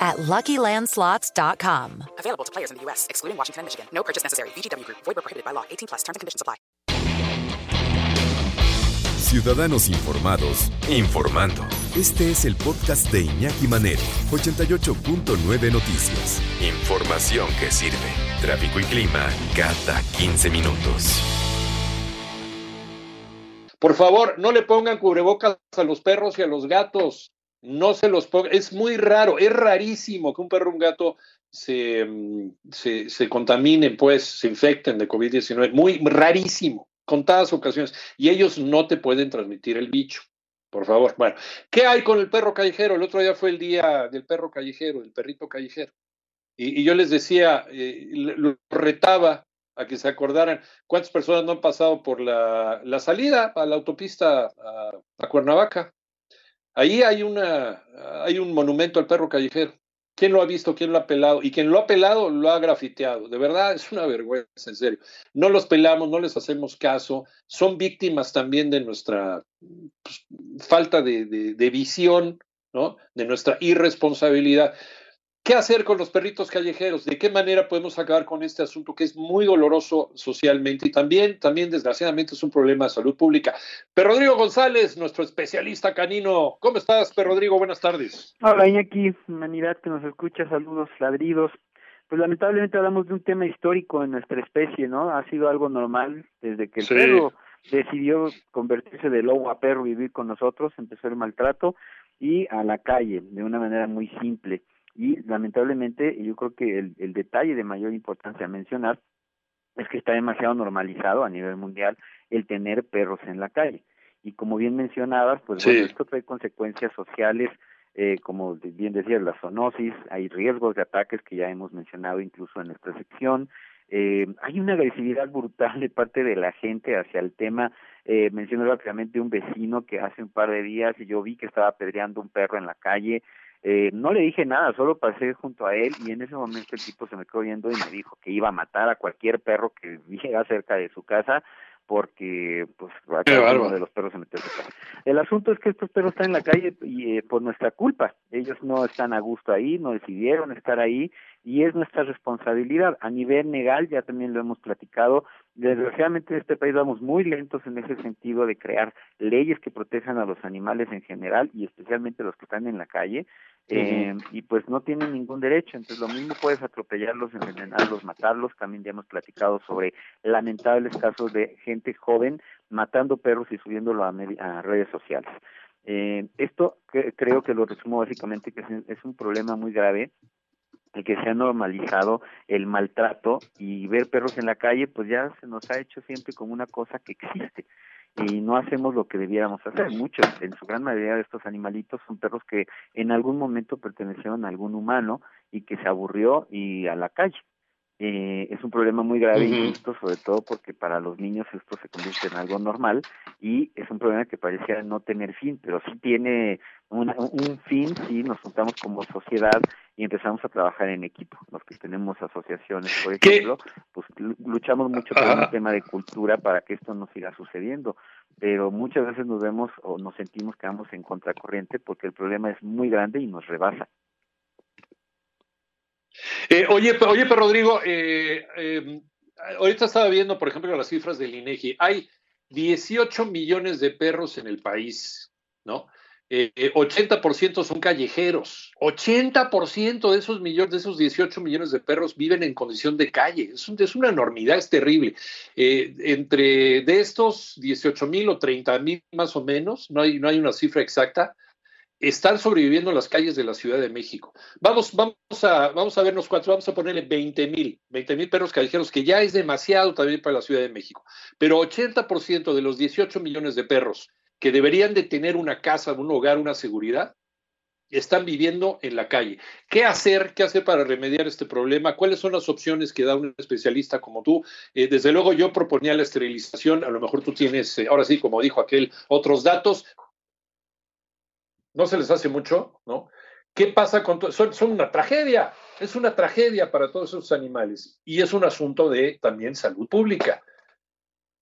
at LuckyLandSlots.com. Available to players in the U.S., excluding Washington and Michigan. No purchase necessary. VGW Group. Void prohibited by law. 18 plus. Terms and conditions apply. Ciudadanos informados, informando. Este es el podcast de Iñaki Manero, 88.9 Noticias. Información que sirve. Tráfico y clima cada 15 minutos. Por favor, no le pongan cubrebocas a los perros y a los gatos. No se los pongan. Es muy raro, es rarísimo que un perro o un gato se, mm, se, se contaminen, pues, se infecten de COVID-19. Muy rarísimo, contadas ocasiones. Y ellos no te pueden transmitir el bicho. Por favor. Bueno, ¿qué hay con el perro callejero? El otro día fue el día del perro callejero, el perrito callejero. Y, yo les decía, eh, lo retaba a que se acordaran cuántas personas no han pasado por la, la salida a la autopista a Cuernavaca. Ahí hay, una, hay un monumento al perro callejero. ¿Quién lo ha visto? ¿Quién lo ha pelado? Y quien lo ha pelado lo ha grafiteado. De verdad, es una vergüenza, en serio. No los pelamos, no les hacemos caso. Son víctimas también de nuestra pues, falta de, de, de visión, ¿no? De nuestra irresponsabilidad. ¿Qué hacer con los perritos callejeros? ¿De qué manera podemos acabar con este asunto que es muy doloroso socialmente y también, también desgraciadamente es un problema de salud pública? Per Rodrigo González, nuestro especialista canino. ¿Cómo estás, Per Rodrigo? Buenas tardes. Hola, Iñaki, humanidad que nos escucha, saludos, ladridos. Pues lamentablemente hablamos de un tema histórico en nuestra especie, ¿no? Ha sido algo normal desde que el sí. perro decidió convertirse de lobo a perro, vivir con nosotros, empezó el maltrato y a la calle, de una manera muy simple y lamentablemente yo creo que el, el detalle de mayor importancia a mencionar es que está demasiado normalizado a nivel mundial el tener perros en la calle y como bien mencionabas pues sí. bueno, esto trae consecuencias sociales eh, como bien decías la zoonosis hay riesgos de ataques que ya hemos mencionado incluso en nuestra sección eh, hay una agresividad brutal de parte de la gente hacia el tema eh, mencioné rápidamente un vecino que hace un par de días y yo vi que estaba apedreando un perro en la calle eh, no le dije nada, solo pasé junto a él y en ese momento el tipo se me quedó viendo y me dijo que iba a matar a cualquier perro que viera cerca de su casa porque pues uno de los perros se metió casa. El asunto es que estos perros están en la calle y eh, por nuestra culpa. Ellos no están a gusto ahí, no decidieron estar ahí y es nuestra responsabilidad. A nivel legal, ya también lo hemos platicado, desgraciadamente en este país vamos muy lentos en ese sentido de crear leyes que protejan a los animales en general y especialmente los que están en la calle. Eh, y pues no tienen ningún derecho, entonces lo mismo puedes atropellarlos, envenenarlos, matarlos, también ya hemos platicado sobre lamentables casos de gente joven matando perros y subiéndolo a, a redes sociales. Eh, esto que, creo que lo resumo básicamente que es, es un problema muy grave el que se ha normalizado el maltrato y ver perros en la calle pues ya se nos ha hecho siempre como una cosa que existe y no hacemos lo que debiéramos hacer. Muchos, en su gran mayoría de estos animalitos son perros que en algún momento pertenecieron a algún humano y que se aburrió y a la calle. Eh, es un problema muy grave uh -huh. y justo, sobre todo porque para los niños esto se convierte en algo normal y es un problema que parecía no tener fin, pero sí tiene una, un fin si nos juntamos como sociedad y empezamos a trabajar en equipo. Los que tenemos asociaciones, por ejemplo, ¿Qué? pues luchamos mucho por un tema de cultura para que esto no siga sucediendo, pero muchas veces nos vemos o nos sentimos que vamos en contracorriente porque el problema es muy grande y nos rebasa. Eh, oye, oye, pero Rodrigo, eh, eh, ahorita estaba viendo, por ejemplo, las cifras del INEGI. Hay 18 millones de perros en el país, ¿no? Eh, 80% son callejeros. 80% de esos millones, de esos 18 millones de perros viven en condición de calle. Es, es una enormidad, es terrible. Eh, entre de estos 18 mil o 30 mil más o menos, no hay, no hay una cifra exacta, están sobreviviendo en las calles de la Ciudad de México. Vamos, vamos, a, vamos a vernos cuántos, vamos a ponerle 20 mil, 20 mil perros callejeros, que ya es demasiado también para la Ciudad de México. Pero 80% de los 18 millones de perros que deberían de tener una casa, un hogar, una seguridad, están viviendo en la calle. ¿Qué hacer? ¿Qué hacer para remediar este problema? ¿Cuáles son las opciones que da un especialista como tú? Eh, desde luego yo proponía la esterilización, a lo mejor tú tienes, eh, ahora sí, como dijo aquel, otros datos. No se les hace mucho, ¿no? ¿Qué pasa con todo? Son, una tragedia, es una tragedia para todos esos animales y es un asunto de también salud pública.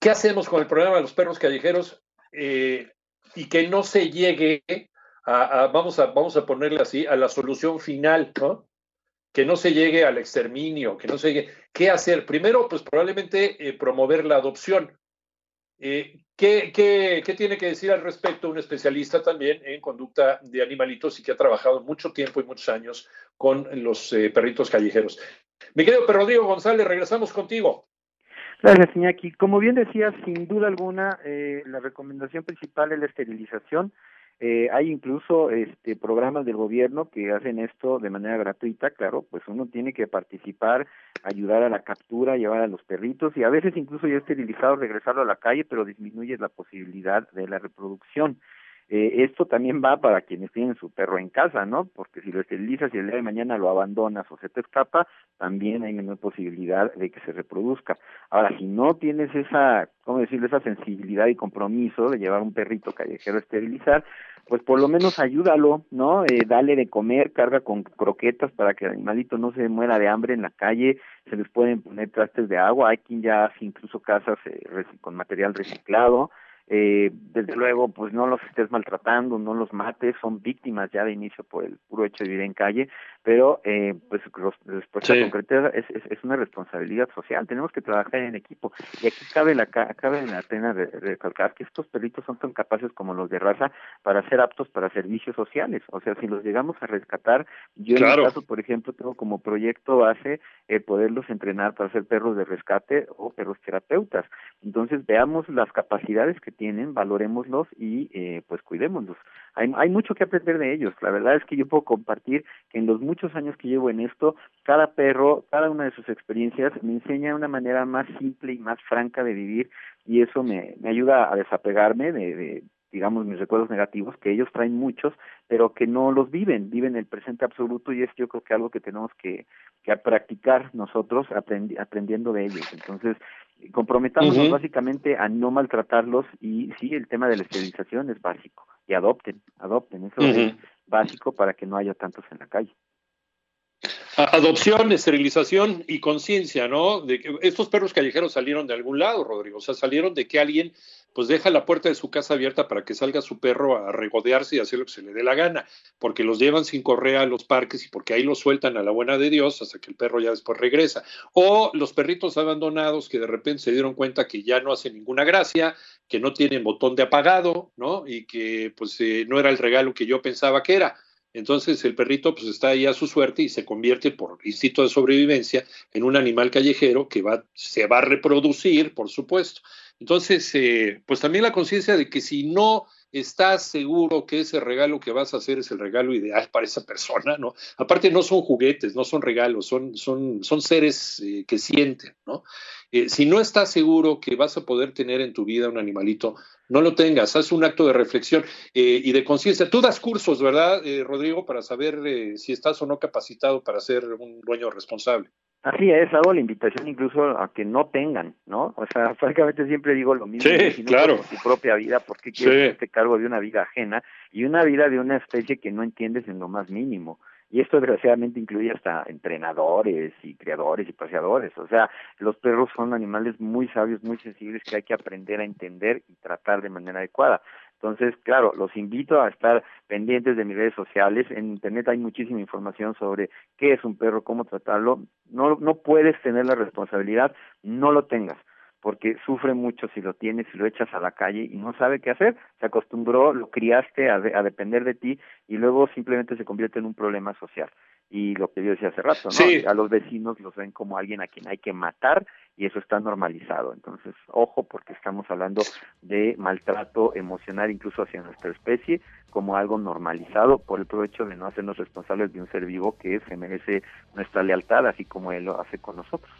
¿Qué hacemos con el problema de los perros callejeros eh, y que no se llegue vamos, a, vamos a ponerle así, a la solución final, ¿no? Que no se llegue al exterminio, que no se llegue. ¿Qué hacer? Primero, pues probablemente eh, promover la adopción. Eh, ¿qué, qué, qué, tiene que decir al respecto un especialista también en conducta de animalitos y que ha trabajado mucho tiempo y muchos años con los eh, perritos callejeros? Mi querido Rodrigo González, regresamos contigo. Gracias, Iñaki. Como bien decía, sin duda alguna, la recomendación principal es la esterilización. Eh, hay incluso este, programas del gobierno que hacen esto de manera gratuita, claro, pues uno tiene que participar, ayudar a la captura, llevar a los perritos y a veces incluso ya esterilizado regresarlo a la calle, pero disminuye la posibilidad de la reproducción. Eh, esto también va para quienes tienen su perro en casa, ¿no? Porque si lo esterilizas y el día de mañana lo abandonas o se te escapa, también hay menor posibilidad de que se reproduzca. Ahora, si no tienes esa, ¿cómo decirlo?, esa sensibilidad y compromiso de llevar un perrito callejero a esterilizar, pues por lo menos ayúdalo, ¿no? Eh, dale de comer, carga con croquetas para que el animalito no se muera de hambre en la calle, se les pueden poner trastes de agua, hay quien ya hace incluso casas eh, con material reciclado, eh, desde luego, pues no los estés maltratando, no los mates, son víctimas ya de inicio por el puro hecho de vivir en calle, pero eh, pues la respuesta concreta es, es, una responsabilidad social, tenemos que trabajar en equipo. Y aquí cabe la, cabe la pena de, recalcar que estos perritos son tan capaces como los de raza para ser aptos para servicios sociales, o sea, si los llegamos a rescatar, yo en mi caso, por ejemplo, tengo como proyecto base eh, poderlos entrenar para ser perros de rescate o perros terapeutas. Entonces, veamos las capacidades que tienen, valoremoslos y eh, pues cuidémoslos. Hay, hay mucho que aprender de ellos. La verdad es que yo puedo compartir que en los muchos años que llevo en esto, cada perro, cada una de sus experiencias me enseña una manera más simple y más franca de vivir y eso me, me ayuda a desapegarme de, de digamos, mis recuerdos negativos, que ellos traen muchos, pero que no los viven, viven el presente absoluto y es yo creo que algo que tenemos que, que practicar nosotros aprendiendo de ellos. Entonces, comprometamos básicamente a no maltratarlos y sí, el tema de la esterilización es básico. Y adopten, adopten, eso es básico para que no haya tantos en la calle. Adopción, esterilización y conciencia, ¿no? De que estos perros callejeros salieron de algún lado, Rodrigo. O sea, salieron de que alguien pues deja la puerta de su casa abierta para que salga su perro a regodearse y hacer lo que se le dé la gana, porque los llevan sin correa a los parques y porque ahí los sueltan a la buena de Dios hasta que el perro ya después regresa. O los perritos abandonados que de repente se dieron cuenta que ya no hacen ninguna gracia, que no tienen botón de apagado, ¿no? Y que pues eh, no era el regalo que yo pensaba que era. Entonces el perrito pues está ahí a su suerte y se convierte por instinto de sobrevivencia en un animal callejero que va, se va a reproducir, por supuesto. Entonces, eh, pues también la conciencia de que si no estás seguro que ese regalo que vas a hacer es el regalo ideal para esa persona, ¿no? Aparte no son juguetes, no son regalos, son, son, son seres eh, que sienten, ¿no? Eh, si no estás seguro que vas a poder tener en tu vida un animalito, no lo tengas, haz un acto de reflexión y de conciencia. Tú das cursos, ¿verdad, Rodrigo, para saber si estás o no capacitado para ser un dueño responsable? Así es, hago la invitación incluso a que no tengan, ¿no? O sea, francamente siempre digo lo mismo. Sí, si claro. tu propia vida, ¿por qué quieres este cargo de una vida ajena y una vida de una especie que no entiendes en lo más mínimo? Y esto desgraciadamente incluye hasta entrenadores y criadores y paseadores. O sea, los perros son animales muy sabios, muy sensibles que hay que aprender a entender y tratar de manera adecuada. Entonces, claro, los invito a estar pendientes de mis redes sociales. En Internet hay muchísima información sobre qué es un perro, cómo tratarlo. No, no puedes tener la responsabilidad, no lo tengas, porque sufre mucho si lo tienes, si lo echas a la calle y no sabe qué hacer. Se acostumbró, lo criaste a, a depender de ti y luego simplemente se convierte en un problema social y lo que yo decía hace rato, ¿no? A los vecinos los ven como alguien a quien hay que matar y eso está normalizado. Entonces, ojo porque estamos hablando de maltrato emocional incluso hacia nuestra especie como algo normalizado por el provecho de no hacernos responsables de un ser vivo que se merece nuestra lealtad así como él lo hace con nosotros.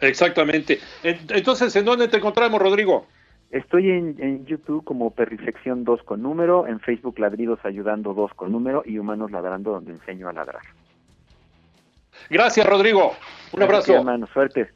Exactamente. Entonces, ¿en dónde te encontramos, Rodrigo? Estoy en, en YouTube como Perrifección 2 con número, en Facebook Ladridos Ayudando 2 con número y Humanos Ladrando donde enseño a ladrar. Gracias, Rodrigo. Un abrazo. hermano, suerte.